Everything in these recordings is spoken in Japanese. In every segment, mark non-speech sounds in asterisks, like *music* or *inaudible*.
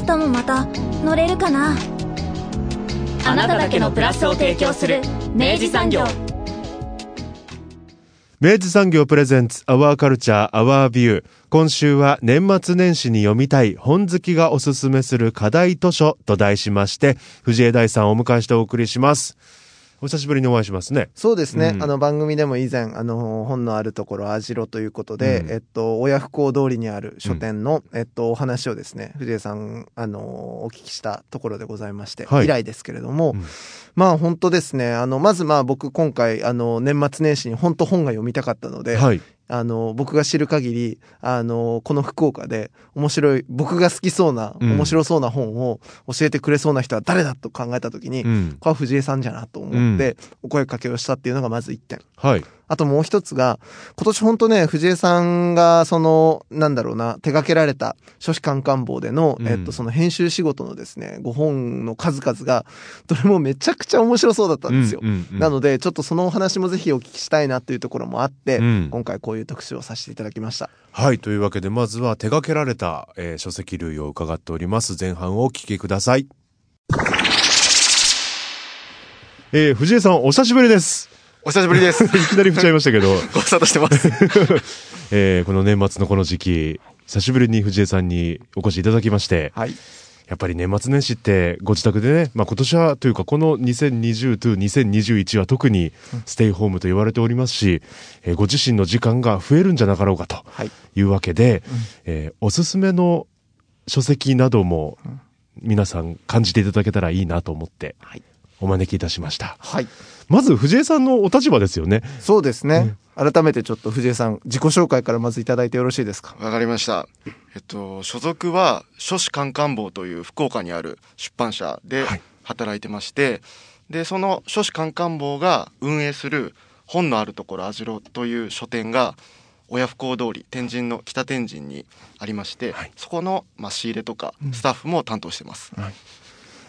明日もまた乗れるかな？あなただけのプラスを提供する明治産業。明治産業プレゼンツアワーカルチャーアワービュー今週は年末年始に読みたい本好きがおすすめする課題図書と題しまして藤枝大さんをお迎えしてお送りします。お久しぶりにお会いしますね。そうですね。うんあの番組でも以前、あの本のあるところ、あじろということで、うんえっと、親不孝通りにある書店の、えっと、お話をですね、藤江さん、あのお聞きしたところでございまして、はい以来ですけれども、うんまあ本当ですね、あの、まずまあ僕今回、あの、年末年始に本当本が読みたかったので、はい。あの、僕が知る限り、あの、この福岡で面白い、僕が好きそうな、うん面白そうな本を教えてくれそうな人は誰だと考えた時に、うん。これは藤江さんじゃなと思って、お声かけをしたっていうのがまず一点。はい。あともう一つが、今年本当ね、藤江さんが、その、なんだろうな、手掛けられた書士官官房での、うんえっと、その編集仕事のですね、ご本の数々が、どれもめちゃくちゃ面白そうだったんですよ。なので、ちょっとそのお話もぜひお聞きしたいなっていうところもあって、うん今回こういう特集をさせていただきました。はい。というわけで、まずは手掛けられた、えー書籍類を伺っております。前半をお聞きください。えー、藤江さん、お久しぶりです。お久しぶりです。*laughs* いきなり振っちゃいましたけど、ご無沙汰してます。*laughs* えー、この年末のこの時期、久しぶりに藤江さんにお越しいただきまして、はい。やっぱり年末年始ってご自宅でね、まあ今年はというかこの2020と2021は特にステイホームと言われておりますし、えーご自身の時間が増えるんじゃなかろうかとはい。いうわけで、えーおすすめの書籍なども皆さん感じていただけたらいいなと思ってはい。お招きいたしました。はい。まず藤江さんのお立場ですよね。そうですね。改めてちょっと藤江さん、自己紹介からまずいただいてよろしいですか？わかりました。えっと、所属は書士官官房という福岡にある出版社ではい働いてまして、で、その書士官官房が運営する本のあるところあじろという書店が、親不孝通り、天神の北天神にありまして、はいそこの、まあ、仕入れとかスタッフも担当してます。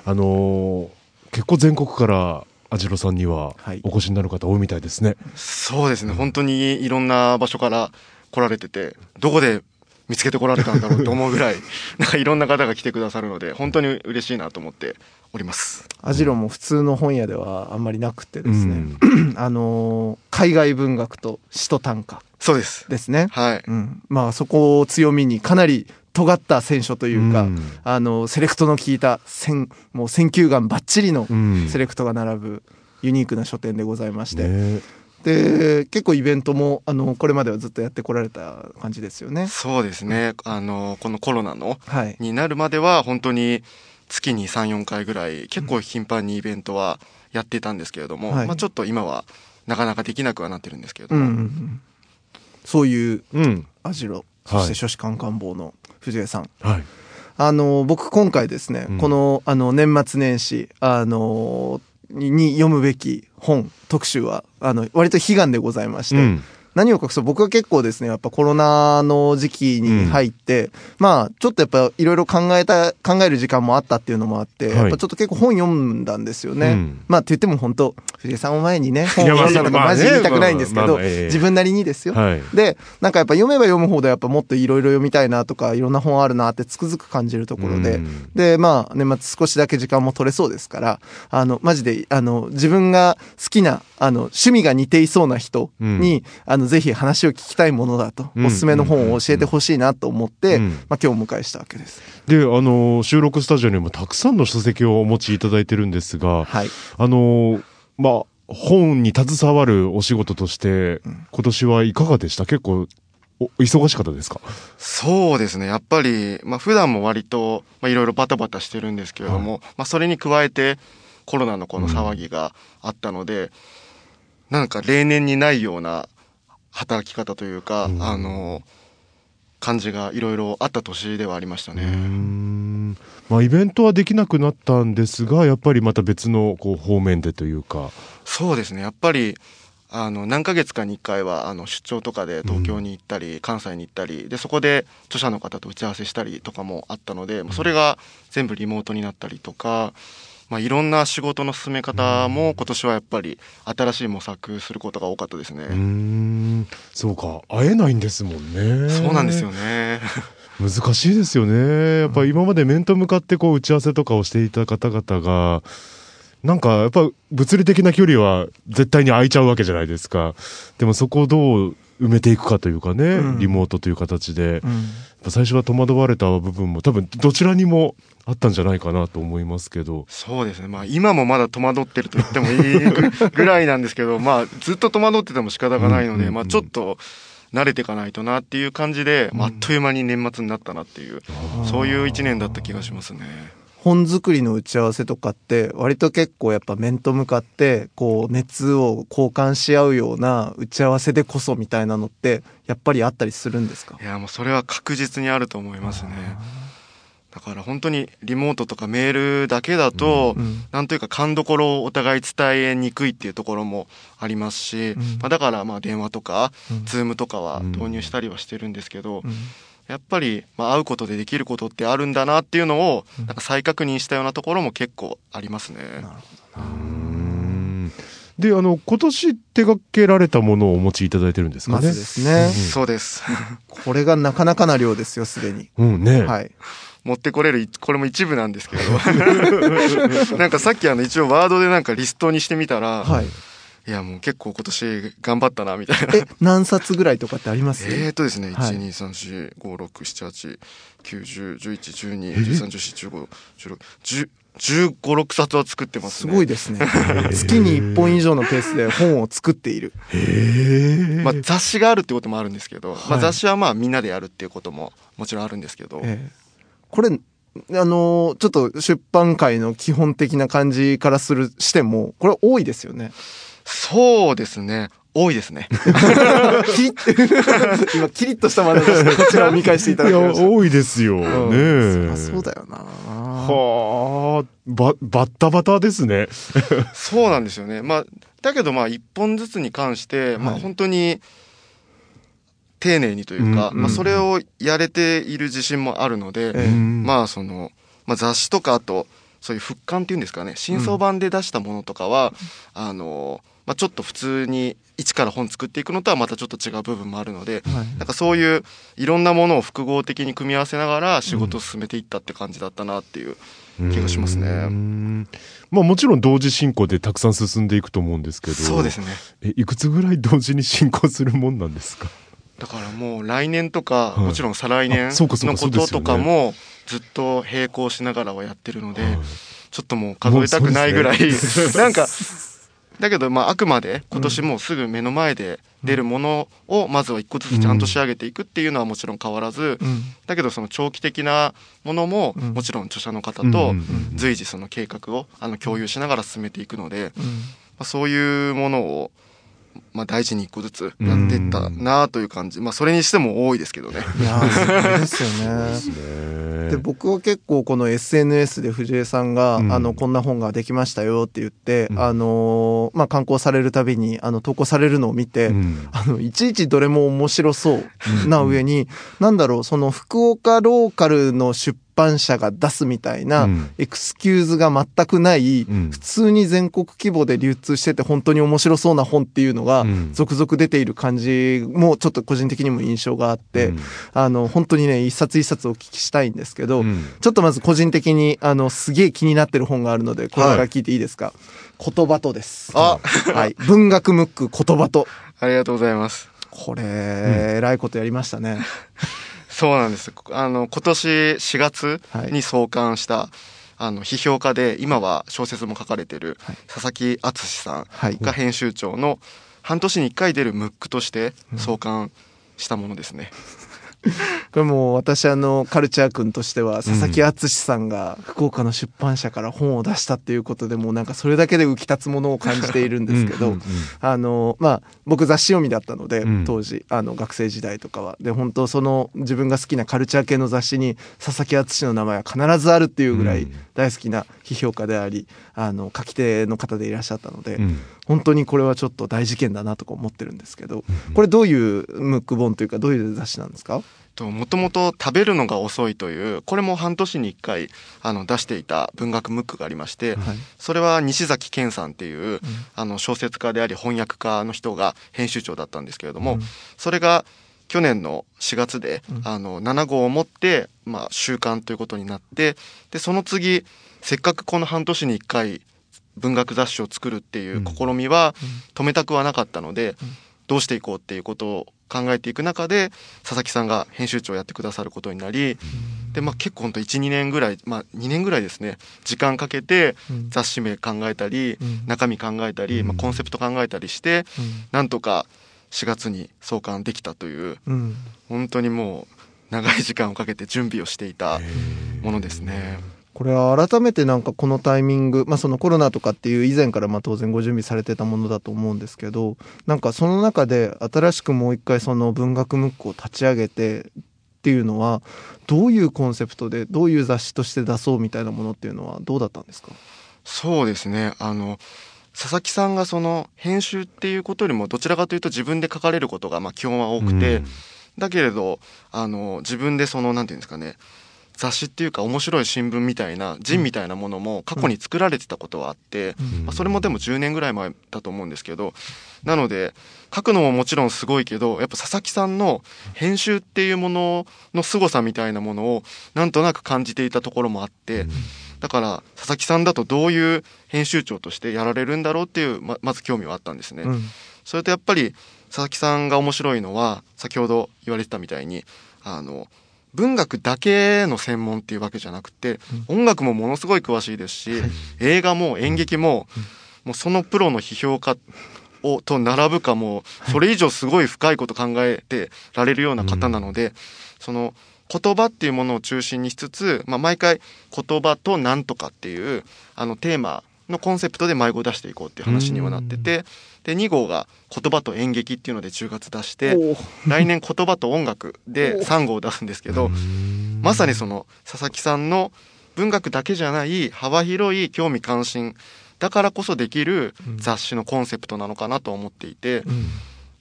あのー結構全国からアジロさんにははいお越しになる方多いみたいですね。そうですね、本当にいろんな場所から来られてて、どこで見つけてこられたんだろうと思うぐらい、*laughs* なんかいろんな方が来てくださるので、本当に嬉しいなと思っております。アジロも普通の本屋ではあんまりなくてですね、うん *clears throat* あのー海外文学と詩と短歌そうです。ですね。はい。うん。まあそこを強みにかなり尖った選書というか、うんあの、セレクトの効いた、選、もう選球眼バッチリのうんセレクトが並ぶユニークな書店でございまして、ねで、結構イベントも、あの、これまではずっとやってこられた感じですよね。そうですね。あの、このコロナの、はい。になるまでは本当に月に3、4回ぐらい、結構頻繁にイベントはやってたんですけれども、はいまあちょっと今はなかなかできなくはなってるんですけれどうんも、うんうん。そういううん。アジロ、はいそして書士官官房の藤江さん。はい。あの、僕今回ですね、うんこの、あの、年末年始、あの、にに読むべき本特集は、あの、割と悲願でございまして、うん。何を隠そう？僕は結構ですね、やっぱコロナの時期に入って、まあ、ちょっとやっぱいろいろ考えた、考える時間もあったっていうのもあって、はい。やっぱちょっと結構本読んだんですよね。うん。まあ、って言っても本当藤井さんを前にね、本いやまあ読んだとかまあねマジ言いたくないんですけど、自分なりにですよ。はい。で、なんかやっぱ読めば読むほどやっぱもっといろいろ読みたいなとか、いろんな本あるなってつくづく感じるところで、うん。で、まあ、年末少しだけ時間も取れそうですから、あの、マジで、あの、自分が好きな、あの、趣味が似ていそうな人に、あの、ぜひ話を聞きたいものだと、うんおすすめの本を教えてほしいなと思って、うんまあ、今日お迎えしたわけです。で、あの、収録スタジオにもたくさんの書籍をお持ちいただいてるんですが、はい。あの、まあ、本に携わるお仕事として、今年はいかがでした？結構、お忙しかったですか？そうですね。やっぱり、まあ普段も割と、まあいろいろバタバタしてるんですけれども、まあそれに加えてコロナのこの騒ぎがあったので、なんか例年にないような働き方というか、うんあの、感じがいろいろあった年ではありましたね。うんまあ、イベントはできなくなったんですが、やっぱりまた別のこう方面でというか。そうですね。やっぱり、あの、何ヶ月かに1回は、あの、出張とかで東京に行ったり、うん、関西に行ったり、で、そこで著者の方と打ち合わせしたりとかもあったので、それが全部リモートになったりとか、まあ、いろんな仕事の進め方も今年はやっぱり新しい模索することが多かったですね。うんそうか会えないんですもんね。そうなんですよね。*laughs* 難しいですよね。やっぱ今まで面と向かってこう打ち合わせとかをしていた方々が、なんかやっぱ物理的な距離は絶対に空いちゃうわけじゃないですか。でもそこをどう埋めていくかというかね、うん、リモートという形で、うん、最初は戸惑われた部分も多分どちらにもあったんじゃないかなと思いますけど。そうですね。まあ今もまだ戸惑ってると言ってもいいぐらいなんですけど、*laughs* まあずっと戸惑ってても仕方がないので、まあちょっと、慣れていかないとなっていう感じで、まあ、あっという間に年末になったなっていう、そういう一年だった気がしますね。本作りの打ち合わせとかって割と結構やっぱ面と向かってこう熱を交換し合うような打ち合わせでこそみたいなのってやっぱりあったりするんですか？いやもうそれは確実にあると思いますね。だから本当にリモートとかメールだけだと、うん、なんというか勘どころをお互い伝えにくいっていうところもありますし、うん、まあ、だからまあ電話とか、うん、ズームとかは導入したりはしてるんですけど、やっぱり、まあ、会うことでできることってあるんだなっていうのを、なんか再確認したようなところも結構ありますね。なるほどで、あの、今年手掛けられたものをお持ちいただいてるんですかね？まずですね。そうです。*laughs* これがなかなかな量ですよ、すでに。うんね。はい。持ってこれる、これも一部なんですけど。*laughs* なんかさっきあの一応ワードでなんかリストにしてみたら、はい。いやもう結構今年頑張ったなみたいな。え、何冊ぐらいとかってあります？えーとですね、はい、1、2、3、4、5、6、7、8、9、10、11、12、13、14、15、16、10、15、6冊は作ってますね。すごいですね。月に1本以上のペースで本を作っている。へまあ雑誌があるってこともあるんですけど、はい、まあ雑誌はまあみんなでやるっていうことももちろんあるんですけど。これ、あのー、ちょっと出版界の基本的な感じからするしても、これ多いですよね。そうですね。多いですね。キリッ、今、キリッとしたまでこちらを見返していただきました。多いですよ。ねそそうだよな。はあ、ば、バッタバタですね。*laughs* そうなんですよね。まあ、だけどまあ、一本ずつに関して、まあ本当に、丁寧にというか、うんうん、まあそれをやれている自信もあるので、うん、まあその、まあ雑誌とかあと、そういう復刊っていうんですかね、新装版で出したものとかは、あの、まあ、ちょっと普通に一から本作っていくのとはまたちょっと違う部分もあるので、はい、なんかそういういろんなものを複合的に組み合わせながら仕事を進めていったって感じだったなっていう気がしますね。まあもちろん同時進行でたくさん進んでいくと思うんですけど。そうですね。え、いくつぐらい同時に進行するもんなんですか？だからもう来年とか、はい、もちろん再来年のこととかもずっと並行しながらはやってるので、はい、ちょっともう数えたくないぐらい、ね、*laughs* なんか *laughs* だけど、まあ、あくまで今年もすぐ目の前で出るものをまずは一個ずつちゃんと仕上げていくっていうのはもちろん変わらず、だけどその長期的なものももちろん著者の方と随時その計画をあの共有しながら進めていくので、まあ、そういうものをまあ、大事に一個ずつやっていったなという感じ、まあ、それにしても多いですけどね。いやですよね。で僕は結構この SNS で藤江さんが、うん、あのこんな本ができましたよって言って、うん、あのまあ、刊行されるたびにあの投稿されるのを見て、うん、あのいちいちどれも面白そうな上に、うん、なんだろうその福岡ローカルの出版社が出すみたいなエクスキューズが全くない、うん、普通に全国規模で流通してて本当に面白そうな本っていうのが続々出ている感じもちょっと個人的にも印象があって、うん、あの本当にね一冊一冊お聞きしたいんですけど、うん、ちょっとまず個人的にあのすげえ気になってる本があるのでこれから聞いていいですか、はい、言葉とです。あ、はい。文学ムック言葉と。ありがとうございます。これ、えらいことやりましたね。*laughs* そうなんです。あの、今年4月に創刊した、はい、あの、批評家で、今は小説も書かれてる、佐々木敦さんが編集長の、半年に1回出るムックとして創刊したものですね。*laughs* これもう私あのカルチャー君としては佐々木敦さんが福岡の出版社から本を出したっていうことでもうなんかそれだけで浮き立つものを感じているんですけどあのまあ僕雑誌読みだったので当時あの学生時代とかは。で本当その自分が好きなカルチャー系の雑誌に佐々木敦の名前は必ずあるっていうぐらい大好きな批評家でありあの書き手の方でいらっしゃったので、本当にこれはちょっと大事件だなとか思ってるんですけどこれどういうムック本というかどういう雑誌なんですか？もともと食べるのが遅いというこれも半年に1回あの出していた文学ムックがありまして、はい、それは西崎健さんっていう、うん、あの小説家であり翻訳家の人が編集長だったんですけれども、うん、それが去年の4月で、うん、あの7号を持って、まあ、週刊ということになってでその次せっかくこの半年に1回文学雑誌を作るっていう試みは止めたくはなかったので、どうしていこうっていうことを考えていく中で佐々木さんが編集長をやってくださることになり、でまあ、結構ほんと12年ぐらい、まあ、2年ぐらいですね時間かけて雑誌名考えたり、中身考えたり、まあ、コンセプト考えたりして、なんとか4月に創刊できたという、本当にもう長い時間をかけて準備をしていたものですね。これは改めてなんかこのタイミング、まあ、そのコロナとかっていう以前からまあ当然ご準備されてたものだと思うんですけどなんかその中で新しくもう一回その文学ムックを立ち上げてっていうのはどういうコンセプトでどういう雑誌として出そうみたいなものっていうのはどうだったんですか？そうですね。あの佐々木さんがその編集っていうことよりもどちらかというと自分で書かれることがまあ基本は多くて、うん、だけれどあの自分でそのなんていうんですかね雑誌っていうか面白い新聞みたいなジンみたいなものも過去に作られてたことはあって、まあ、それもでも10年ぐらい前だと思うんですけどなので書くのももちろんすごいけどやっぱ佐々木さんの編集っていうものの凄さみたいなものをなんとなく感じていたところもあって。だから佐々木さんだとどういう編集長としてやられるんだろうっていうままず興味はあったんですね。うん、それとやっぱり佐々木さんが面白いのは先ほど言われてたみたいにあの文学だけの専門っていうわけじゃなくて、うん、音楽もものすごい詳しいですし、映画も演劇も、うん、もうそのプロの批評家をと並ぶかもそれ以上すごい深いこと考えてられるような方なので、うん、その言葉っていうものを中心にしつつ、まあ、毎回言葉となんとかっていうあのテーマのコンセプトで迷子を出していこうっていう話にはなっててで2号が言葉と演劇っていうので10月出して来年言葉と音楽で3号を出すんですけどまさにその佐々木さんの文学だけじゃない幅広い興味関心だからこそできる雑誌のコンセプトなのかなと思っていて。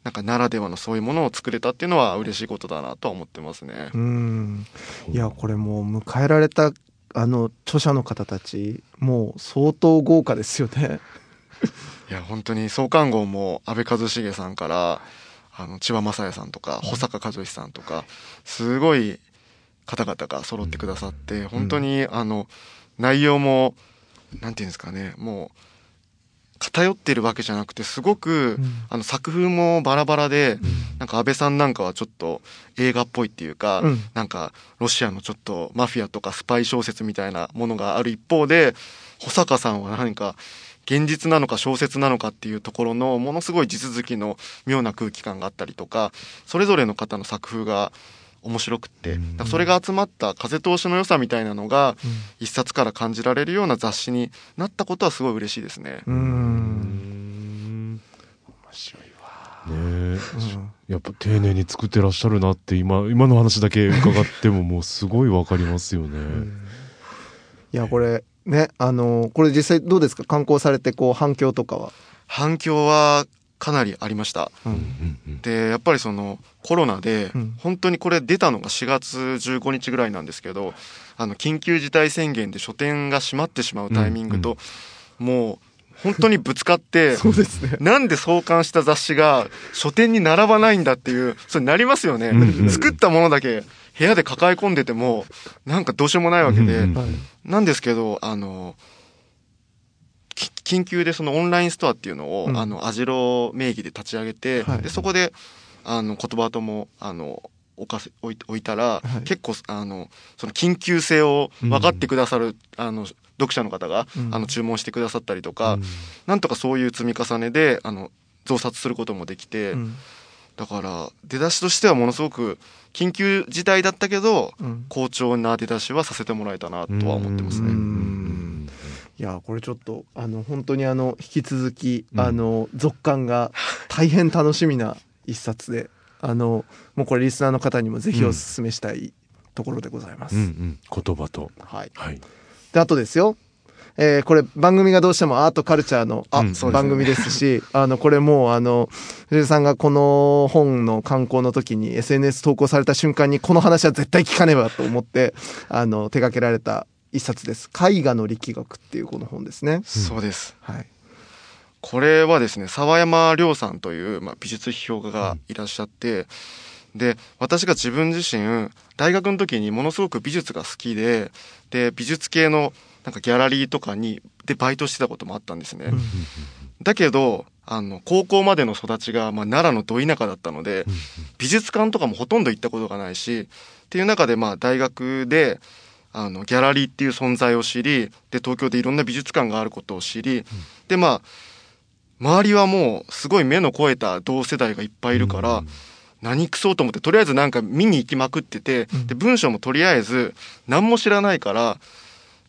なんかならではのそういうものを作れたっていうのは嬉しいことだなとは思ってますね。うんいやこれもう迎えられたあの著者の方たちもう相当豪華ですよね。*laughs* いや本当に創刊号も安倍一茂さんからあの千葉雅也さんとか保坂和義さんとかすごい方々が揃ってくださって本当にあの内容もなんていうんですかねもう偏ってるわけじゃなくてすごく、うん、あの作風もバラバラで、うん、なんか安倍さんなんかはちょっと映画っぽいっていうか、うん、なんかロシアのちょっとマフィアとかスパイ小説みたいなものがある一方で保坂さんは何か現実なのか小説なのかっていうところのものすごい地続きの妙な空気感があったりとかそれぞれの方の作風が面白くって、それが集まった風通しの良さみたいなのが、一冊から感じられるような雑誌になったことはすごい嬉しいですね。うん。面白いわ。ね、うん、やっぱ丁寧に作ってらっしゃるなって今今の話だけ伺ってももうすごいわかりますよね。いやこれね、あのこれ実際どうですか？観光されてこう反響とかは？反響はかなりありました。うん、でやっぱりそのコロナで、本当にこれ出たのが4月15日ぐらいなんですけどあの緊急事態宣言で書店が閉まってしまうタイミングと、うんうん、もう本当にぶつかって *laughs* そうですね。なんで創刊した雑誌が書店に並ばないんだっていうそれなりますよね、作ったものだけ部屋で抱え込んでてもなんかどうしようもないわけで、なんですけどあの緊急でそのオンラインストアっていうのを、うん、あのアジロ名義で立ち上げて、はい、でそこであの言葉ともあの置かせ置いたら、はい、結構あのその緊急性を分かってくださる、うん、あの読者の方が、うん、あの注文してくださったりとか、うん、なんとかそういう積み重ねであの増刷することもできて、だから出だしとしてはものすごく緊急事態だったけど、うん、好調な出だしはさせてもらえたなとは思ってますね。いやこれちょっとあの本当にあの引き続き、うん、あの続刊が *laughs* 大変楽しみな一冊であのもうこれリスナーの方にもぜひお勧めしたいところでございます。うんうん、言葉と、はい、はい、であとですよ。えー、これ番組がどうしてもアートカルチャーの番組ですし、*laughs* あの、これもうあの、藤井さんがこの本の刊行の時に SNS 投稿された瞬間にこの話は絶対聞かねばと思って、あの、手掛けられた一冊です。絵画の力学っていうこの本ですね。そうです。はい。これはですね、沢山亮さんという、まあ、美術批評家がいらっしゃって、うん、で、私が自分自身、大学の時にものすごく美術が好きで、で、美術系のなんかギャラリーとかにでバイトしてたこともあったんですね。だけどあの高校までの育ちが、まあ、奈良のど田舎だったので美術館とかもほとんど行ったことがないしっていう中でまあ大学であのギャラリーっていう存在を知りで東京でいろんな美術館があることを知りでまあ周りはもうすごい目の肥えた同世代がいっぱいいるから、何くそうと思ってとりあえずなんか見に行きまくってて、で文章もとりあえず何も知らないから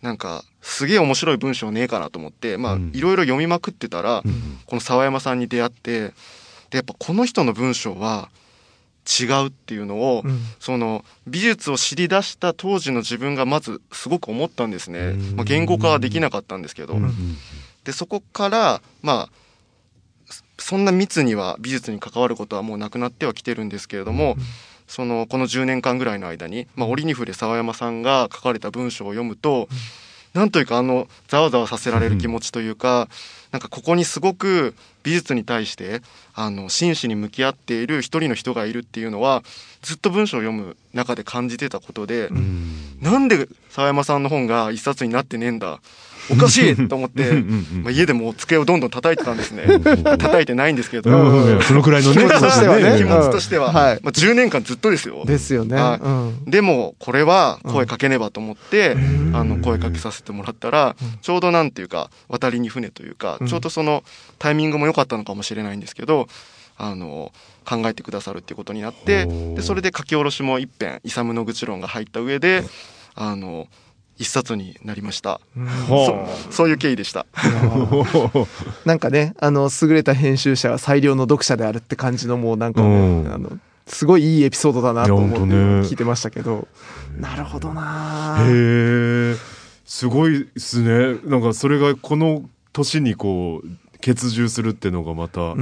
なんかすげえ面白い文章ねえかなと思ってまあいろいろ読みまくってたら、この沢山さんに出会ってでやっぱこの人の文章は違うっていうのを、うん、その美術を知り出した当時の自分がまずすごく思ったんですね、まあ、言語化はできなかったんですけど、うん、でそこからまあそんな密には美術に関わることはもうなくなってはきてるんですけれども、うん、そのこの10年間ぐらいの間に、まあ、折に触れ沢山さんが書かれた文章を読むと、なんというかあのざわざわさせられる気持ちというか、うん、なんかここにすごく美術に対してあの真摯に向き合っている一人の人がいるっていうのはずっと文章を読む中で感じてたことで、うん、なんで沢山さんの本が一冊になってねえんだおかしい。と思って、まあ、家でも机をどんどん叩いてたんですね。叩いてないんですけど、そのくらいのね、気持ちとしてはね、気持ちとしては、はい、まあ、10年間ずっとですよ。ですよね。でも、これは声かけねばと思って、あの、声かけさせてもらったら、ちょうどなんていうか、渡りに船というか、ちょうどそのタイミングも良かったのかもしれないんですけど、あの、考えてくださるっていうことになって、で、それで書き下ろしも一編、イサムの愚痴論が入った上で、あの、一冊になりました。そそういう経緯でした。*laughs* なんかね、あの優れた編集者は最良の読者であるって感じのもうなんか、ね、あのすごいいいエピソードだなと思って聞いてましたけど、ね、なるほどな。へえ、すごいですね。なんかそれがこの年にこう結充するっていうのがまた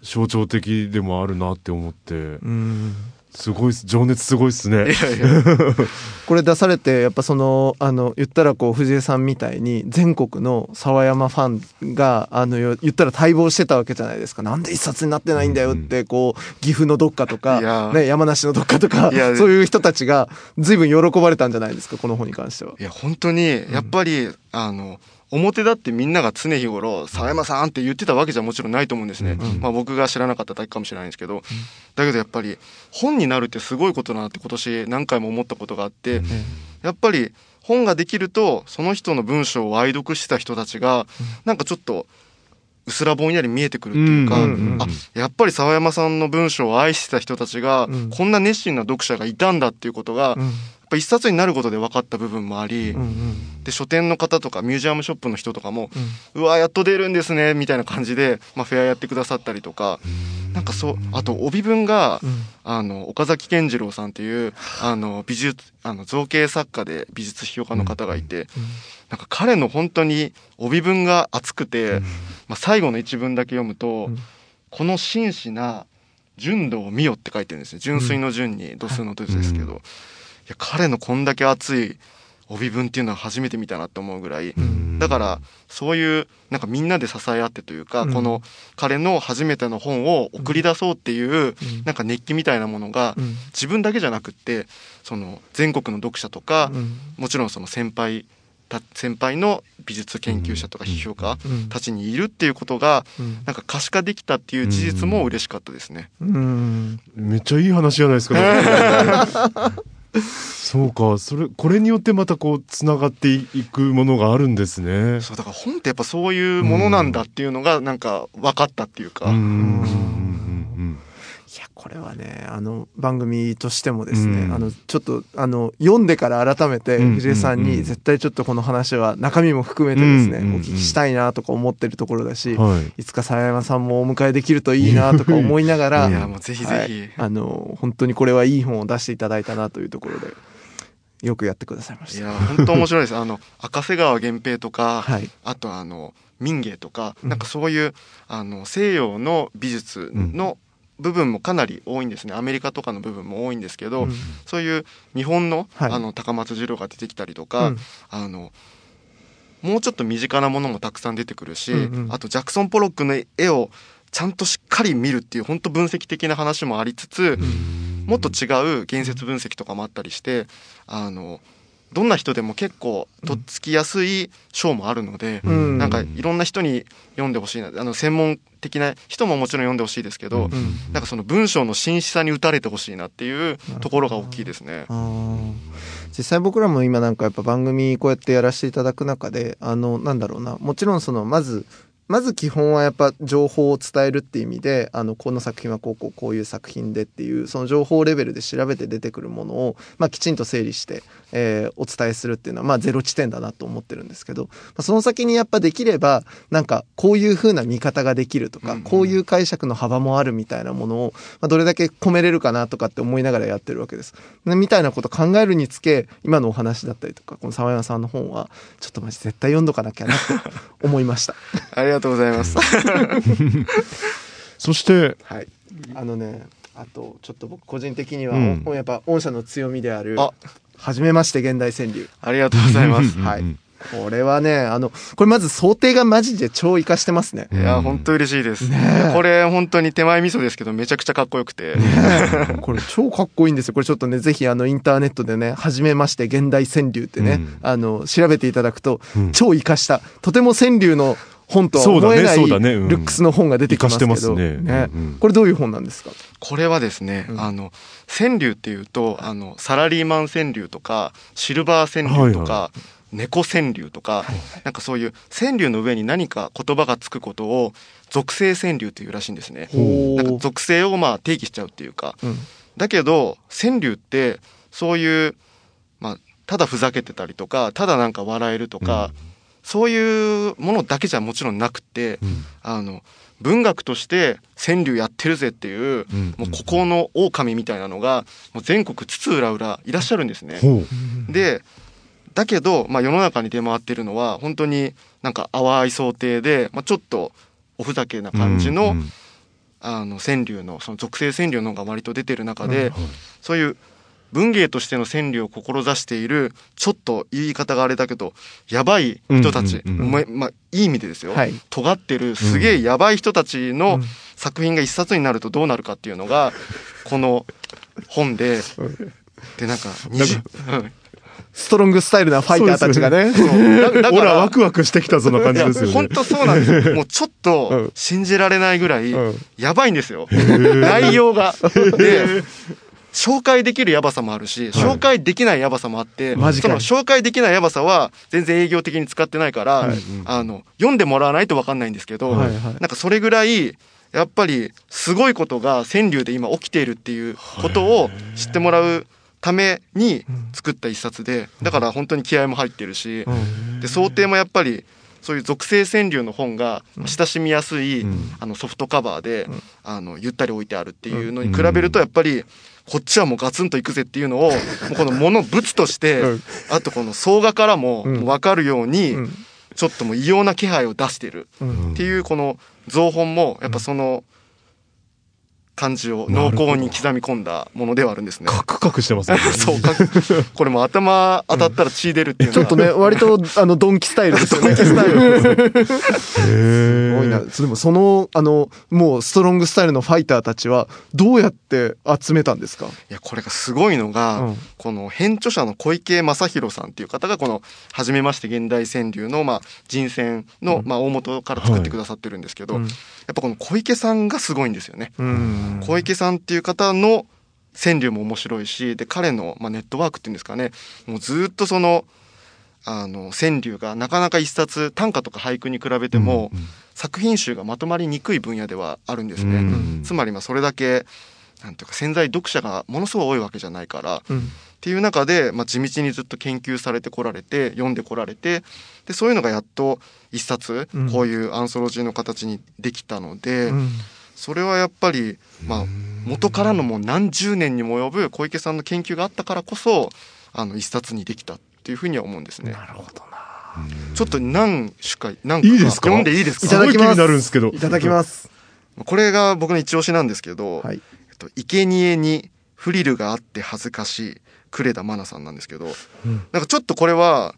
象徴的でもあるなって思って。うんすごい情熱すごいっすね。いやいや *laughs* これ出されてやっぱそのあの言ったらこう藤江さんみたいに全国の沢山ファンがあの言ったら待望してたわけじゃないですか。なんで一冊になってないんだよってこう岐阜のどっかとか、ね、山梨のどっかとかそういう人たちが随分喜ばれたんじゃないですかこの本に関しては。いや本当にやっぱり、うん、あの表だってみんなが常日頃「沢山さん」って言ってたわけじゃもちろんないと思うんですね、うん、まあ、僕が知らなかっただけかもしれないんですけど、うん、だけどやっぱり本になるってすごいことだなって今年何回も思ったことがあって、うん、やっぱり本ができるとその人の文章を愛読してた人たちがなんかちょっとうすらぼんやり見えてくるっていうか、あやっぱり沢山さんの文章を愛してた人たちが、こんな熱心な読者がいたんだっていうことが、ぱ一冊になることで分かった部分もあり、うんうん、で書店の方とかミュージアムショップの人とかも、うん、うわやっと出るんですねみたいな感じで、まあ、フェアやってくださったりとか、うん、なんかそうあと帯文が、うん、あの岡崎健次郎さんっていうあの美術あの造形作家で美術批評家の方がいて、うん、なんか彼の本当に帯文が熱くて、まあ、最後の一文だけ読むと、この真摯な純度を見よって書いてるんですね。純粋の純に度数の度ですけど。いや彼のこんだけ熱い帯文っていうのは初めて見たなって思うぐらい。だからそういうなんかみんなで支え合ってというか、うん、この彼の初めての本を送り出そうっていう、うん、なんか熱気みたいなものが、自分だけじゃなくってその全国の読者とか、うん、もちろんその先輩先輩の美術研究者とか批評家たちにいるっていうことが、なんか可視化できたっていう事実も嬉しかったですね。めっちゃいい話じゃないですか。*laughs* そうかそれこれによってまたこうつながっていくものがあるんですね。そうだから本ってやっぱそういうものなんだっていうのがなんか分かったっていうか。いいやこれはねあの番組としてもですね、うん、あのちょっとあの読んでから改めて藤井さんに絶対ちょっとこの話は中身も含めてですね、うん。うん。うん、お聞きしたいなとか思ってるところだし、はい、いつか沢山さんもお迎えできるといいなとか思いながら *laughs* いやもうぜひぜひ、はい、あの本当にこれはいい本を出していただいたなというところで。よくやってくださいました。いや本当面白いです。あの赤瀬川源平とか、はい、あとあの民芸とか、なんかそういうあの西洋の美術の部分もかなり多いんですね。アメリカとかの部分も多いんですけど、うん、そういう日本の,、あの高松次郎が出てきたりとか、うん、あのもうちょっと身近なものもたくさん出てくるし、うんうん、あとジャクソン・ポロックの絵をちゃんとしっかり見るっていう本当分析的な話もありつつ、もっと違う言説分析とかもあったりしてあのどんな人でも結構とっつきやすい章もあるので、うん、なんかいろんな人に読んでほしいなあの専門的な人ももちろん読んでほしいですけど、うん、なんかその文章の真摯さに打たれてほしいなっていうところが大きいですね。実際僕らも今なんかやっぱ番組こうやってやらせていただく中であのなんだろうな。もちろんそのまずまず基本はやっぱ情報を伝えるっていう意味であのこの作品はこうこうこういう作品でっていうその情報レベルで調べて出てくるものを、まあ、きちんと整理して、えー、お伝えするっていうのは、まあ、ゼロ地点だなと思ってるんですけど、まあ、その先にやっぱできればなんかこういうふうな見方ができるとか、こういう解釈の幅もあるみたいなものを、まあ、どれだけ込めれるかなとかって思いながらやってるわけです。みたいなこと考えるにつけ今のお話だったりとかこの沢山さんの本はちょっとマジ絶対読んどかなきゃなと思いました。*laughs* ありがとうございます。*laughs* そしてはい。あのねあとちょっと僕個人的には、うん、やっぱ御社の強みである初めまして現代川柳。ありがとうございます。はい。これはね、あの、これまず想定がマジで超活かしてますね。いや、本当嬉しいです。ね、これ本当に手前味噌ですけど、めちゃくちゃかっこよくて。ね、*laughs* これ超かっこいいんですよ。これちょっとね、ぜひあの、インターネットでね、はじめまして現代川柳ってね、うん、あの、調べていただくと、超活かした、とても川柳の本とは思えないルックスの本が出てきますけど、ね。ね。これどういう本なんですか？これはですね、うん、あの川柳っていうとあのサラリーマン川柳とかシルバー川柳とか、はいはい。猫川柳とか、はい、なんかそういう川柳の上に何か言葉がつくことを属性川柳というらしいんですね。なんか属性をまあ定義しちゃうっていうか、うん、だけど川柳ってそういうまあただふざけてたりとかただなんか笑えるとか、うんそういうものだけじゃもちろんなくて、うん、あの文学として川柳やってるぜっていう、うん、もうここの狼みたいなのがもう全国津々浦々いらっしゃるんですね。でだけど、まあ、世の中に出回ってるのは本当になんか淡い想定で、まあ、ちょっとおふざけな感じのうんうん、あの川柳のその属性川柳のが割と出てる中で、そういう文芸としての川柳を志しているちょっと言い方があれだけどやばい人たち、うんうんうん、まあ、いい意味でですよ、はい、尖ってるすげえやばい人たちの作品が一冊になるとどうなるかっていうのがこの本ででなんかストロングスタイルなファイターたちがね。ねだからワクワクしてきたそんな感じですよね。本当そうなんですよ。もうちょっと信じられないぐらいやばいんですよ。内容が。*laughs* で、紹介できるやばさもあるし、紹介できないやばさもあって、はい、その紹介できないやばさは全然営業的に使ってないから、はい、あの、読んでもらわないと分かんないんですけど、はいはい、なんかそれぐらい、やっぱりすごいことが川柳で今起きているっていうことを知ってもらうために作った一冊で、だから本当に気合も入ってるし、で想定もやっぱりそういう属性川柳の本が親しみやすい、あのソフトカバーで、あのゆったり置いてあるっていうのに比べるとやっぱりこっちはもうガツンといくぜっていうのを *laughs* もうこの物物として、あとこの総画からも分かるように、ちょっともう異様な気配を出してるっていうこの造本もやっぱその感じを濃厚に刻み込んだものではあるんですね。カクカクしてますね。*laughs* そう、これも頭当たったら血出るっていう、ちょっとね、割と、あの、ドンキスタイルですよね。ドンキスタイル。すごいな。でも、その、あの、もう、ストロングスタイルのファイターたちは、どうやって集めたんですか？いや、これがすごいのが、うん、この編著者の小池正弘さんっていう方が、この、初めまして現代川柳の、まあ、人選の、まあ、大元から作ってくださってるんですけど、はいうん、やっぱこの小池さんがすごいんですよね。うん。小池さんっていう方の川柳も面白いしで彼の、まあ、ネットワークっていうんですかね。もうずっとそのあの川柳がなかなか一冊短歌とか俳句に比べても、うんうん、作品集がまとまりにくい分野ではあるんですね。うんうん、つまりまあそれだけなんていうか潜在読者がものすごい多いわけじゃないから、うん、っていう中で、まあ、地道にずっと研究されてこられて読んでこられてでそういうのがやっと一冊、うん、こういうアンソロジーの形にできたので、うん、それはやっぱり、まあ、元からのもう何十年にも及ぶ小池さんの研究があったからこそあの一冊にできたっていうふうには思うんですね。なるほどな。ちょっと何種か何か。読んでいいですか？いただきます。いただきます。*laughs* これが僕の一押しなんですけど、はい、えっと、生贄にフリルがあって恥ずかしい呉田愛菜さんなんですけど、うん、なんかちょっとこれは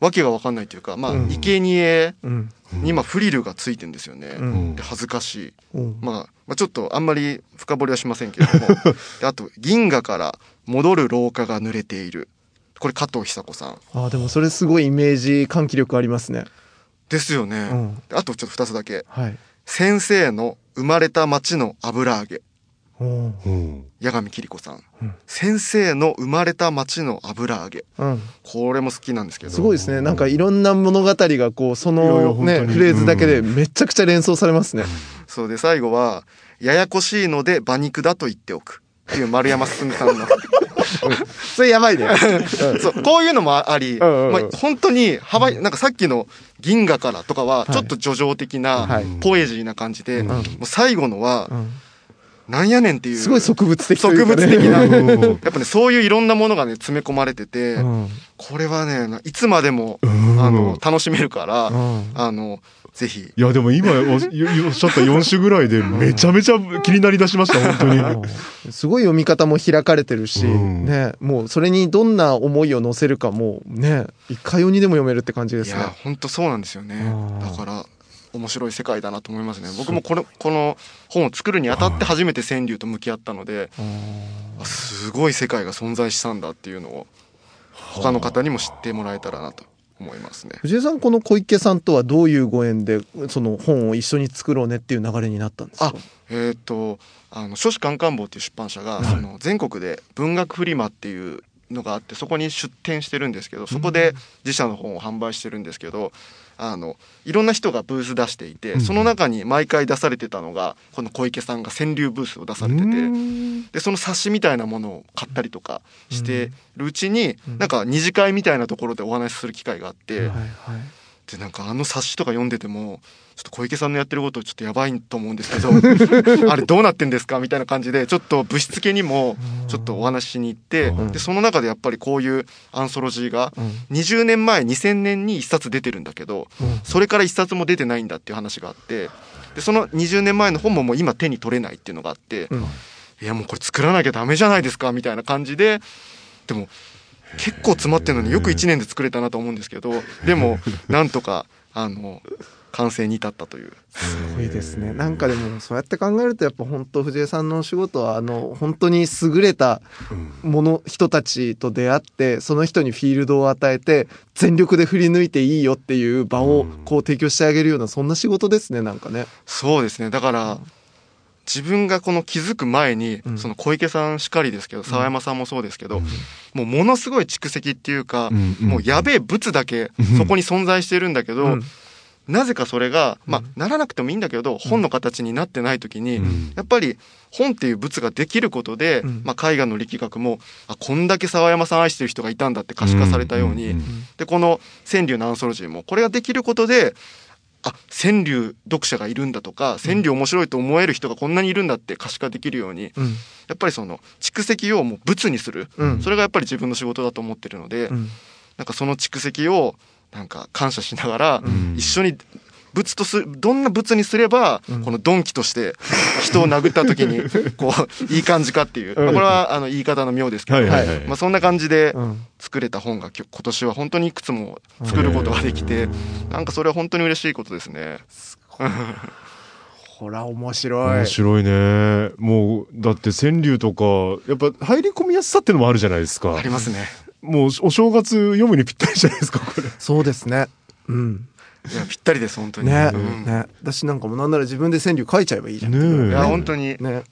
わけが分かんないというか、まあ、うん、生贄にまあフリルがついてんですよね、うん、で恥ずかしい、うん、まあ、まあちょっとあんまり深掘りはしませんけれども *laughs* であと銀河から戻る廊下が濡れている。これ加藤久子さん。あでもそれすごいイメージ喚起力ありますね。ですよね、あとちょっと2つだけ、はい、先生の生まれた町の油揚げ八神桐子さん、うん、先生の生まれた町の油揚げ、うん、これも好きなんですけど。すごいですね。なんかいろんな物語がこうそのねフレーズだけでめちゃくちゃ連想されますね、そうで最後は「ややこしいので馬肉だと言っておく」っていう丸山進さんの。*laughs* それやばいね。そう、こういうのもあり、うんうん、まあ、本当に幅、なんかさっきの銀河からとかは、ちょっと叙情的な、ポエジーな感じで、もう最後のは、なんやねんっていう。すごい植物的、ね、植物的な。やっぱね、そういういろんなものがね、詰め込まれてて、うん、これはね、いつまでも、あの、楽しめるから、あの、ぜひ。いや、でも今おっしゃった4種ぐらいでめちゃめちゃ気になりだしました、本当に。すごい読み方も開かれてるし、うん、ね、もうそれにどんな思いを乗せるかもね、いかようにでも読めるって感じですね。いや、本当そうなんですよね。だから、面白い世界だなと思いますね。僕もこの、この本を作るにあたって初めて川柳と向き合ったので、すごい世界が存在したんだっていうのを、他の方にも知ってもらえたらなと思いますね。藤井さんこの小池さんとはどういうご縁でその本を一緒に作ろうねっていう流れになったんですか？えっ、ー、とあの書士官官房っていう出版社が、はい、その全国で文学フリマっていうのがあってそこに出展してるんですけどそこで自社の本を販売してるんですけど、あのいろんな人がブース出していて、その中に毎回出されてたのがこの小池さんが川柳ブースを出されててでその冊子みたいなものを買ったりとかしてるうちに、なんか二次会みたいなところでお話しする機会があって、でなんかあの冊子とか読んでてもちょっと小池さんのやってることちょっとやばいと思うんですけど *laughs* あれどうなってんですかみたいな感じでちょっと物質系にもちょっとお話ししに行ってでその中でやっぱりこういうアンソロジーが20年前2000年に1冊出てるんだけどそれから1冊も出てないんだっていう話があってでその20年前の本ももう今手に取れないっていうのがあっていやもうこれ作らなきゃダメじゃないですかみたいな感じででも結構詰まってるのによく1年で作れたなと思うんですけどでも *laughs* なんとかあの完成に至ったという。すごいですね。なんかでもそうやって考えるとやっぱ本当藤江さんのお仕事はあの本当に優れたもの、人たちと出会ってその人にフィールドを与えて全力で振り抜いていいよっていう場をこう提供してあげるようなそんな仕事ですねなんかね。そうですね。だから自分がこの気づく前に、うん、その小池さんしかりですけど澤山さんもそうですけど、うん、もうものすごい蓄積っていうか、うん、もうやべえ物だけそこに存在してるんだけど、なぜかそれが、まあ、ならなくてもいいんだけど、本の形になってない時に、やっぱり本っていう物ができることで、まあ、絵画の力学もあこんだけ沢山さん愛してる人がいたんだって可視化されたように、でこの川柳のアンソロジーもこれができることであ川柳読者がいるんだとか川柳面白いと思える人がこんなにいるんだって可視化できるように、うん、やっぱりその蓄積をもう物にする、うん、それがやっぱり自分の仕事だと思ってるので、うん、なんかその蓄積をなんか感謝しながら一緒に物とすどんな物にすれば、このドンキとして人を殴った時に *laughs* こういい感じかっていう、まあ、これはあの言い方の妙ですけど、まあ、そんな感じで作れた本が今年は本当にいくつも作ることができてなんかそれは本当に嬉しいことですね。ほら面白い。面白いね。もうだって川柳とかやっぱ入り込みやすさっていうのもあるじゃないですか。ありますね。もうお正月読むにぴったりじゃないですかこれ。そうですね。うんいやぴったりです本当に。ね,、うん、ね。私なんかもなんなら自分で川柳書いちゃえばいいじゃん。ねいや本当に。ね。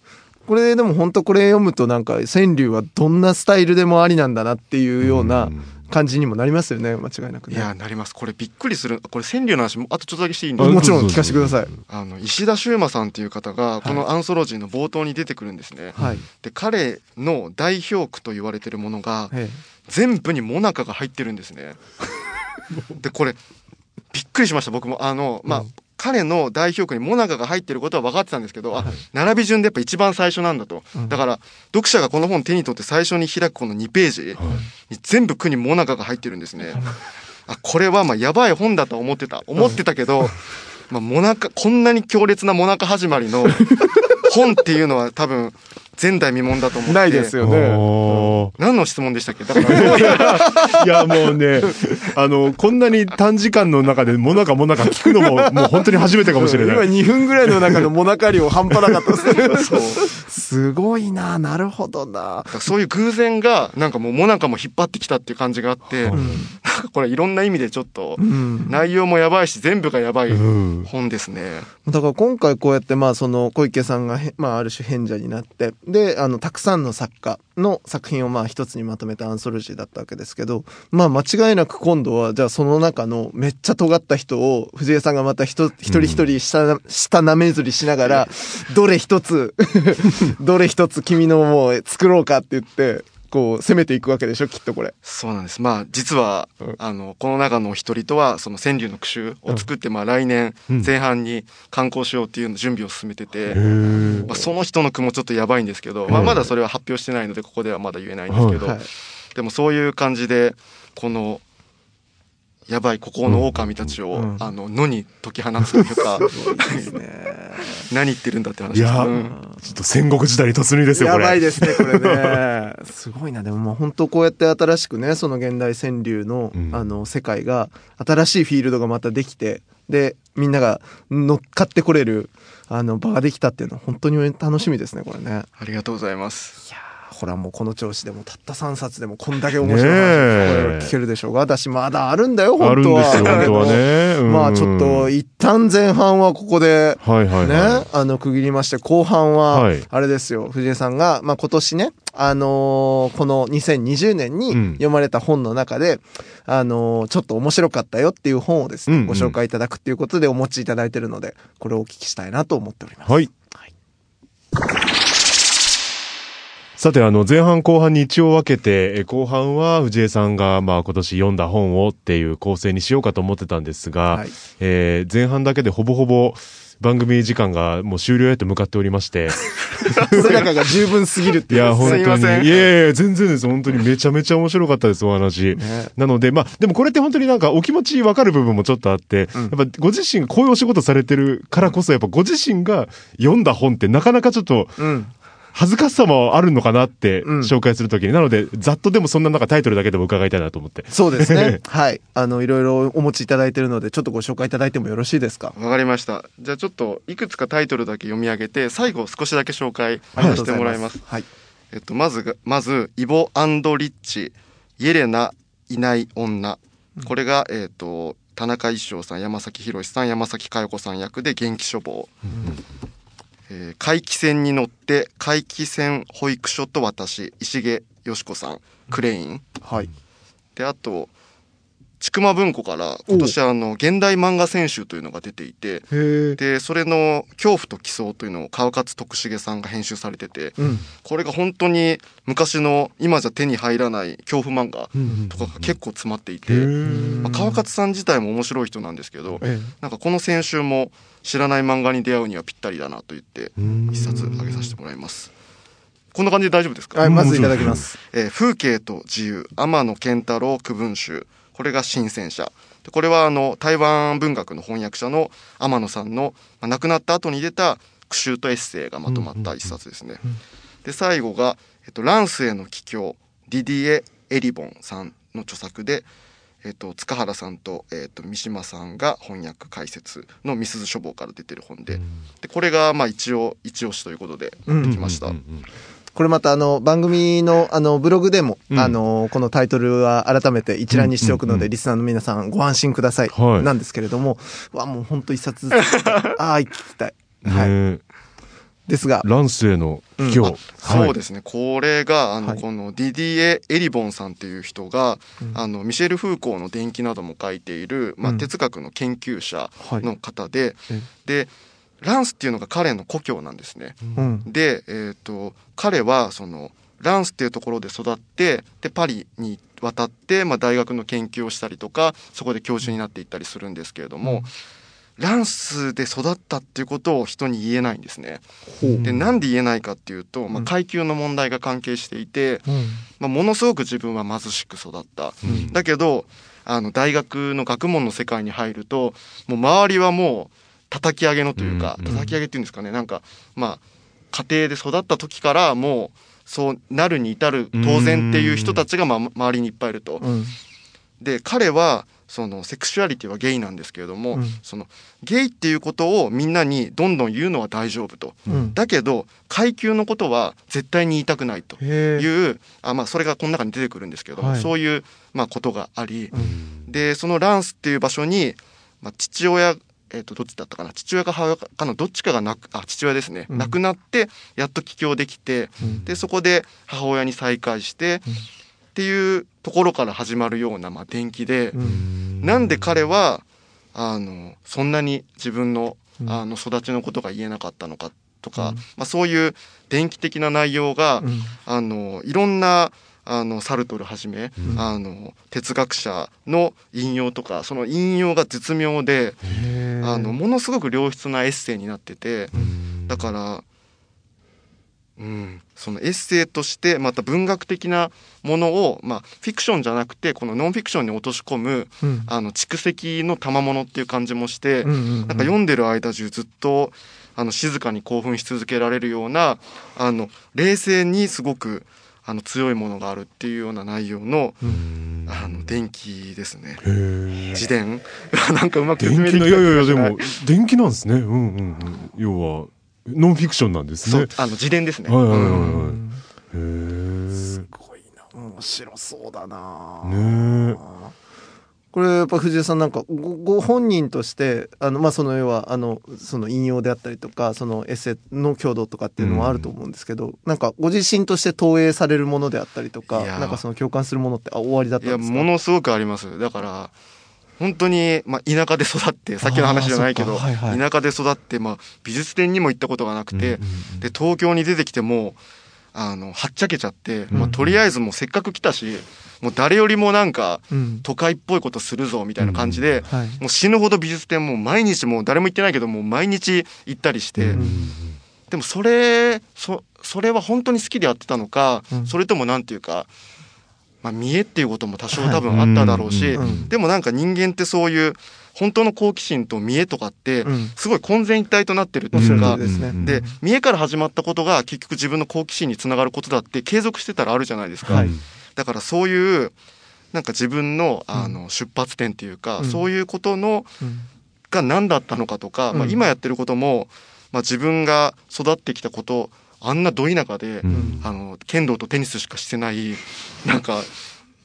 これでも本当これ読むとなんか川柳はどんなスタイルでもありなんだなっていうような感じにもなりますよね間違いなくね。いやなります。これびっくりする。これ川柳の話あとちょっとだけしていいんで。もちろん聞かせてください。あの石田修馬さんっていう方がこのアンソロジーの冒頭に出てくるんですね、はい、で彼の代表句と言われてるものが、全部にモナカが入ってるんですね。*laughs* でこれびっくりしました僕も。あのまあ、うん、彼の代表句にモナカが入ってることは分かってたんですけど、はい、並び順でやっぱ一番最初なんだと、うん、だから読者がこの本手に取って最初に開くこの2ページに全部句にモナカが入ってるんですね、あこれはまあやばい本だと思ってた。思ってたけど、まあ、モナカこんなに強烈なモナカ始まりの本っていうのは多分前代未聞だと思って。ないですよね何の質問でしたっけ？だからいやもうねあのこんなに短時間の中でもなかもなか聞くのももう本当に初めてかもしれない。今2分ぐらいの中のもなか量半端なかったです *laughs* すごいななるほどな。そういう偶然がなんかもうもなかも引っ張ってきたっていう感じがあって、うん、これいろんな意味でちょっと内容もやばいし全部がやばい本ですね、うん、だから今回こうやってまあその小池さんがまあある種変者になってであのたくさんの作家の作品をまあ一つにまとめたアンソロジーだったわけですけどまあ間違いなく今度はじゃあその中のめっちゃ尖った人を藤江さんがまた一人一人下,、うん、下なめずりしながら *laughs* どれ一つ *laughs* どれ一つ君のもう作ろうかって言ってこう攻めていくわけでしょきっとこれ。そうなんです。まあ実は、うん、あのこの中のお一人とはその川柳の句集を作って、うん、まあ来年前半に刊行しようっていうの準備を進めてて、まあ、その人の句もちょっとやばいんですけど、まあ、まだそれは発表してないのでここではまだ言えないんですけど、はい、でもそういう感じでこのやばい孤高の狼たちを、うん、あの野に解き放つというか *laughs* *laughs* 何言ってるんだって話いや、うん、ちょっと戦国時代に突入ですよやばいですねこれね。*laughs* すごいな。でもまあ本当こうやって新しくねその現代川柳の,、あの世界が新しいフィールドがまたできてでみんなが乗っかってこれるあの場ができたっていうのは本当に楽しみですねこれね。ありがとうございます。いやこれはもうこの調子でもたった3冊でもこんだけ面白い話聞けるでしょうが私まだあるんだよ本当は。本当はね。うん、まあちょっと一旦前半はここで、はいはいねあの区切りまして後半はあれですよ、藤江さんが、まあ、今年ねあのー、この2020年に読まれた本の中で、うん、あのー、ちょっと面白かったよっていう本をですね、うんうん、ご紹介いただくっていうことでお持ちいただいてるのでこれをお聞きしたいなと思っております。はい、はいさて、あの、前半後半に一応分けて、後半は藤江さんが、まあ、今年読んだ本をっていう構成にしようかと思ってたんですが、はい、えー、前半だけでほぼほぼ、番組時間がもう終了へと向かっておりまして。*laughs* それが十分すぎるっていや、本当に。いやいや、全然です。本当にめちゃめちゃ面白かったです、お話。ね、なので、まあ、でもこれって本当になんかお気持ちわかる部分もちょっとあって、うん、やっぱご自身がこういうお仕事されてるからこそ、やっぱご自身が読んだ本ってなかなかちょっと、うん恥ずかしさもあるのかなって紹介するときに、うん、なので、ざっとでもそんな中タイトルだけでも伺いたいなと思って。そうですね。*laughs* はい。あの、いろいろお持ちいただいてるので、ちょっとご紹介いただいてもよろしいですか？わかりました。じゃあちょっと、いくつかタイトルだけ読み上げて、最後少しだけ紹介させてもらいます。はい。えっと、まず、まず、イボリッチ、イエレナ、いない女。これが、えっと、田中一生さん、山崎宏さん、山崎佳代子さん役で元気処方。うんえー、回帰船に乗って回帰船保育所と私石毛よしこさんクレイン、はい、であと千曲文庫から今年あの現代漫画選集というのが出ていてでそれの「恐怖と奇想」というのを川勝徳重さんが編集されてて、うん、これが本当に昔の今じゃ手に入らない恐怖漫画とかが結構詰まっていて、まあ、川勝さん自体も面白い人なんですけどなんかこの選集も知らない漫画に出会うにはぴったりだなと言って一冊あげさせてもらいます。こんな感じで大丈夫ですか？はい、まずいただきます。えー、風景と自由、天野健太郎区分集。これが新鮮者。これはあの台湾文学の翻訳者の天野さんの、まあ、亡くなった後に出た句集とエッセイがまとまった一冊ですね。で最後が、えっと、ランスへの帰郷ディディエ・エリボンさんの著作で、えっと、塚原さんと,、えっと三島さんが翻訳解説の「みすず書房」から出てる本ででこれがまあ一応一押しということでできました。これまたあの番組のあのブログでも、うん、あのこのタイトルは改めて一覧にしておくので、リスナーの皆さんご安心ください、なんですけれども、わもう本当一冊ずつ *laughs* ああ聞きたい。はい。ですが。ランスへのうん。そうですね。これがあの、はい、このディディエ・エリボンさんっていう人が、うん、あのミシェル・フーコーの伝記なども書いている、まあ、哲学の研究者の方で、はい、でランスっていうのが彼の故郷なんですね。で、えーと、彼はそのランスっていうところで育ってでパリに渡って、まあ、大学の研究をしたりとかそこで教授になっていったりするんですけれども、ランスで育ったっていうことを人に言えないんですね。でなんで言えないかっていうと、まあ、階級の問題が関係していて、うん、まあ、ものすごく自分は貧しく育った。うん、だけどあの大学の学問の世界に入るともう周りはもう叩き上げのというか、うん、叩き上げっていうんですかね。なんかまあ家庭で育った時からもうそうなるに至る当然っていう人たちが、まあ、周りにいっぱいいると。で彼はそのセクシュアリティはゲイなんですけれども、うん、そのゲイっていうことをみんなにどんどん言うのは大丈夫と、うん、だけど階級のことは絶対に言いたくないというあ、まあ、それがこの中に出てくるんですけれども、はい、そういう、まあ、ことがあり、うん、でそのランスっていう場所に、まあ、父親えー、とどっちだったかな？父親か母親かのどっちかがなくあ父親ですね、亡くなってやっと帰郷できて、でそこで母親に再会して、っていうところから始まるような、まあ、伝記でなんで彼はあのそんなに自分のあの育ちのことが言えなかったのかとか、うん、まあ、そういう伝記的な内容が、うん、あのいろんなあのサルトルはじめ、うん、あの哲学者の引用とかその引用が絶妙であのものすごく良質なエッセイになっててだからうん、そのエッセイとしてまた文学的なものを、まあ、フィクションじゃなくてこのノンフィクションに落とし込む、うん、あの蓄積の賜物っていう感じもして、うんうんうん、なんか読んでる間中ずっとあの静かに興奮し続けられるようなあの冷静にすごくあの強いものがあるっていうような内容のあの電気ですね。自伝。*laughs* なんかうまく説明できない。いやいやいやでも電気なんですね。うんうんうん。要はノンフィクションなんですね。あの自伝ですね。はいはいはいはい。へすごいな。面白そうだな。ねこれやっぱ藤井さんなんかごご本人としてあのまあその要はあのその引用であったりとかそのエッセイの強度とかっていうのもあると思うんですけど、うん、なんかご自身として投影されるものであったりとかなんかその共感するものってあ終わりだったんですか？いやものすごくありますだから本当に、まあ、田舎で育ってさっきの話じゃないけど、はいはい、田舎で育って、まあ、美術展にも行ったことがなくて、うんうんうん、で東京に出てきてもあのはっちゃけちゃって、まあ、とりあえずもうせっかく来たしもう誰よりもなんか都会っぽいことするぞみたいな感じで、うんはい、もう死ぬほど美術展も毎日もう誰も行ってないけどもう毎日行ったりして、うん、でもそれそそれは本当に好きでやってたのか、うん、それともなんていうかまあ、見栄っていうことも多少多分あっただろうし、でもなんか人間ってそういう本当の好奇心と見栄とかってすごい混然一体となってるっていうか、で見栄から始まったことが結局自分の好奇心につながることだって継続してたらあるじゃないですか。だからそういうなんか自分のあの出発点っていうか、そういうことのが何だったのかとか、まあ、今やってることも、まあ、自分が育ってきたことあんなど田舎で、うん、あの剣道とテニスしかしてないなんか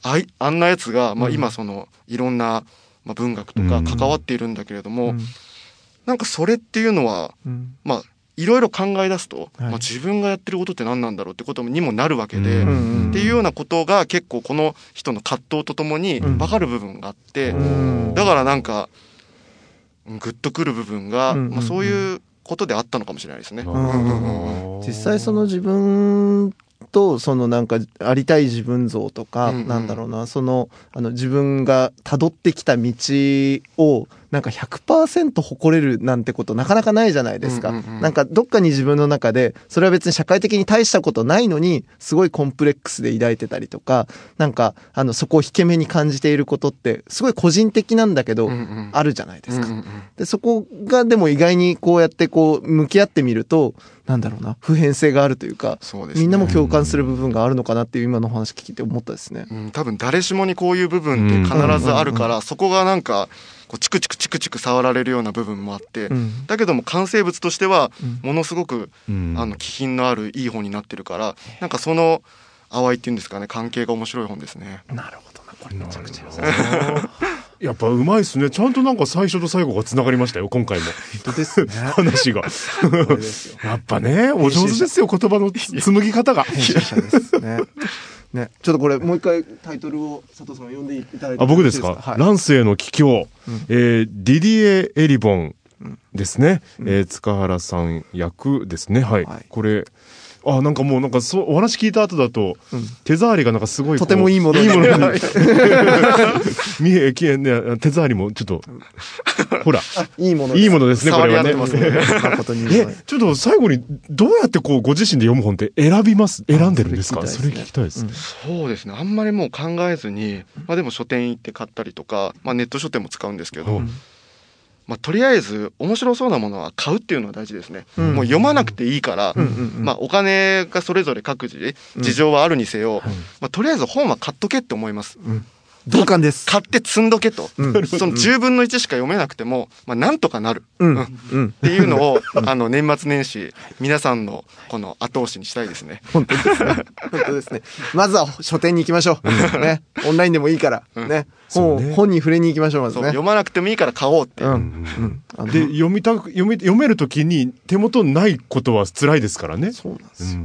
あいあんなやつが、まあ、今そのいろんな、まあ、文学とか関わっているんだけれども、うん、なんかそれっていうのは、うん、まあいろいろ考え出すと、はい、まあ、自分がやってることって何なんだろうってことにもなるわけで、うん、っていうようなことが結構この人の葛藤とともに分かる部分があって、だからなんかグッとくる部分が、まあ、そういうことであったのかもしれないですね。実際その自分とそのなんかありたい自分像とか、なんだろうなそのあの自分が辿ってきた道をなんか100%誇れるなんてことなかなかないじゃないですか、うんうんうん。なんかどっかに自分の中で、それは別に社会的に大したことないのに、すごいコンプレックスで抱いてたりとか、なんか、あの、そこを引け目に感じていることって、すごい個人的なんだけど、うんうん、あるじゃないですか、うんうん。で、そこがでも意外にこうやってこう、向き合ってみると、なんだろうな、普遍性があるというか、うね、みんなも共感する部分があるのかなっていう今の話聞いて思ったですね。うん、多分誰しもにこういう部分って必ずあるから、そこがなんか、こうチクチクチクチク触られるような部分もあって、うん、だけども完成物としてはものすごく、うん、あの気品のあるいい本になってるからなんかその淡いっていうんですかね関係が面白い本ですね。なるほどなこれめちゃくちゃ *laughs* やっぱうまいっすね。ちゃんとなんか最初と最後が繋がりましたよ、今回も。本当ですね。*laughs* 話が。やっぱね、お上手ですよ、言葉の紡ぎ方が。編集者ですね。ね、ちょっとこれもう一回タイトルを佐藤さん読んでいただいてあ僕ですか、はい、乱世の帰郷、うん、えー、ディディエ・エリボンですね、うん、えー、塚原さん役ですねはい、はい、これあなんかもうなんかそうお話聞いた後だと、うん、手触りがなんかすごいとてもいいものいいものに *laughs* 見えきえね手触りもちょっとほら。いいものいいものですねこれはね。ね。えちょっと最後にどうやってこうご自身で読む本って選びます？選んでるんですか？それ聞きたいです、うん、そうですね。あんまりもう考えずにまあでも書店行って買ったりとかまあネット書店も使うんですけど、うんまあ、とりあえず面白そうなものは買うっていうのは大事ですね、うん、もう読まなくていいから、うんうんうん、まあ、お金がそれぞれ各自事情はあるにせよ、うん、まあ、とりあえず本は買っとけって思います、うん同感です。買って積んどけと。うん、*laughs* その10分の1しか読めなくても、まあ、なんとかなる。うん。うん、っていうのを、*laughs* あの、年末年始、皆さんの、この後押しにしたいですね。本当ですね。本当ですね。まずは書店に行きましょう。ね。オンラインでもいいから。ね。本、ね、本に触れに行きましょう、まずね。読まなくてもいいから買おうってう。ん。で、読みたく、読み、読めるときに手元ないことは辛いですからね。そうなんですよ。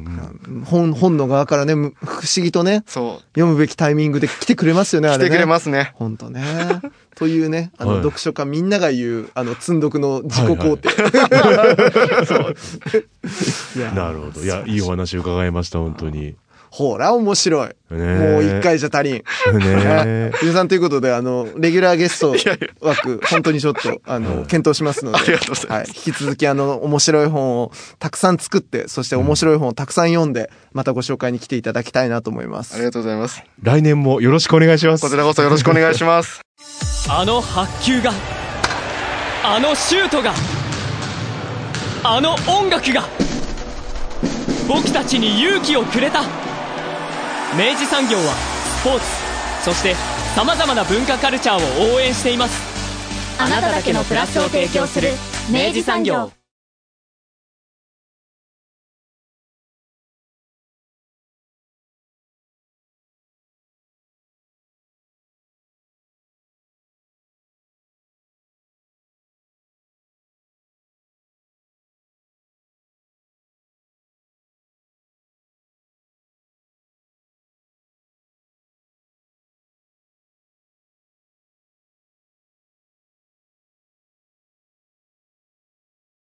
本、本の側からね、不思議とね、そう。読むべきタイミングで来てくれますよね、あれね。来てくれますね。本当ね。*laughs* というね、あの、読書家みんなが言う、あの、積んどくの自己肯定。*laughs* *laughs* なるほど。いや、いいお話伺いました、本当に。ほら、面白い。もう一回じゃ足りん。ね皆 *laughs* さんということで、あの、レギュラーゲスト枠、本当にちょっと、*laughs* あの、検討しますので。ありがとうございます。はい。引き続き、あの、面白い本をたくさん作って、そして面白い本をたくさん読んで、またご紹介に来ていただきたいなと思います。ありがとうございます。来年もよろしくお願いします。こちらこそよろしくお願いします。*laughs* あの発球が、あのシュートが、あの音楽が、僕たちに勇気をくれた。明治産業はスポーツそしてさまざまな文化カルチャーを応援しています。あなただけのプラスを提供する明治産業。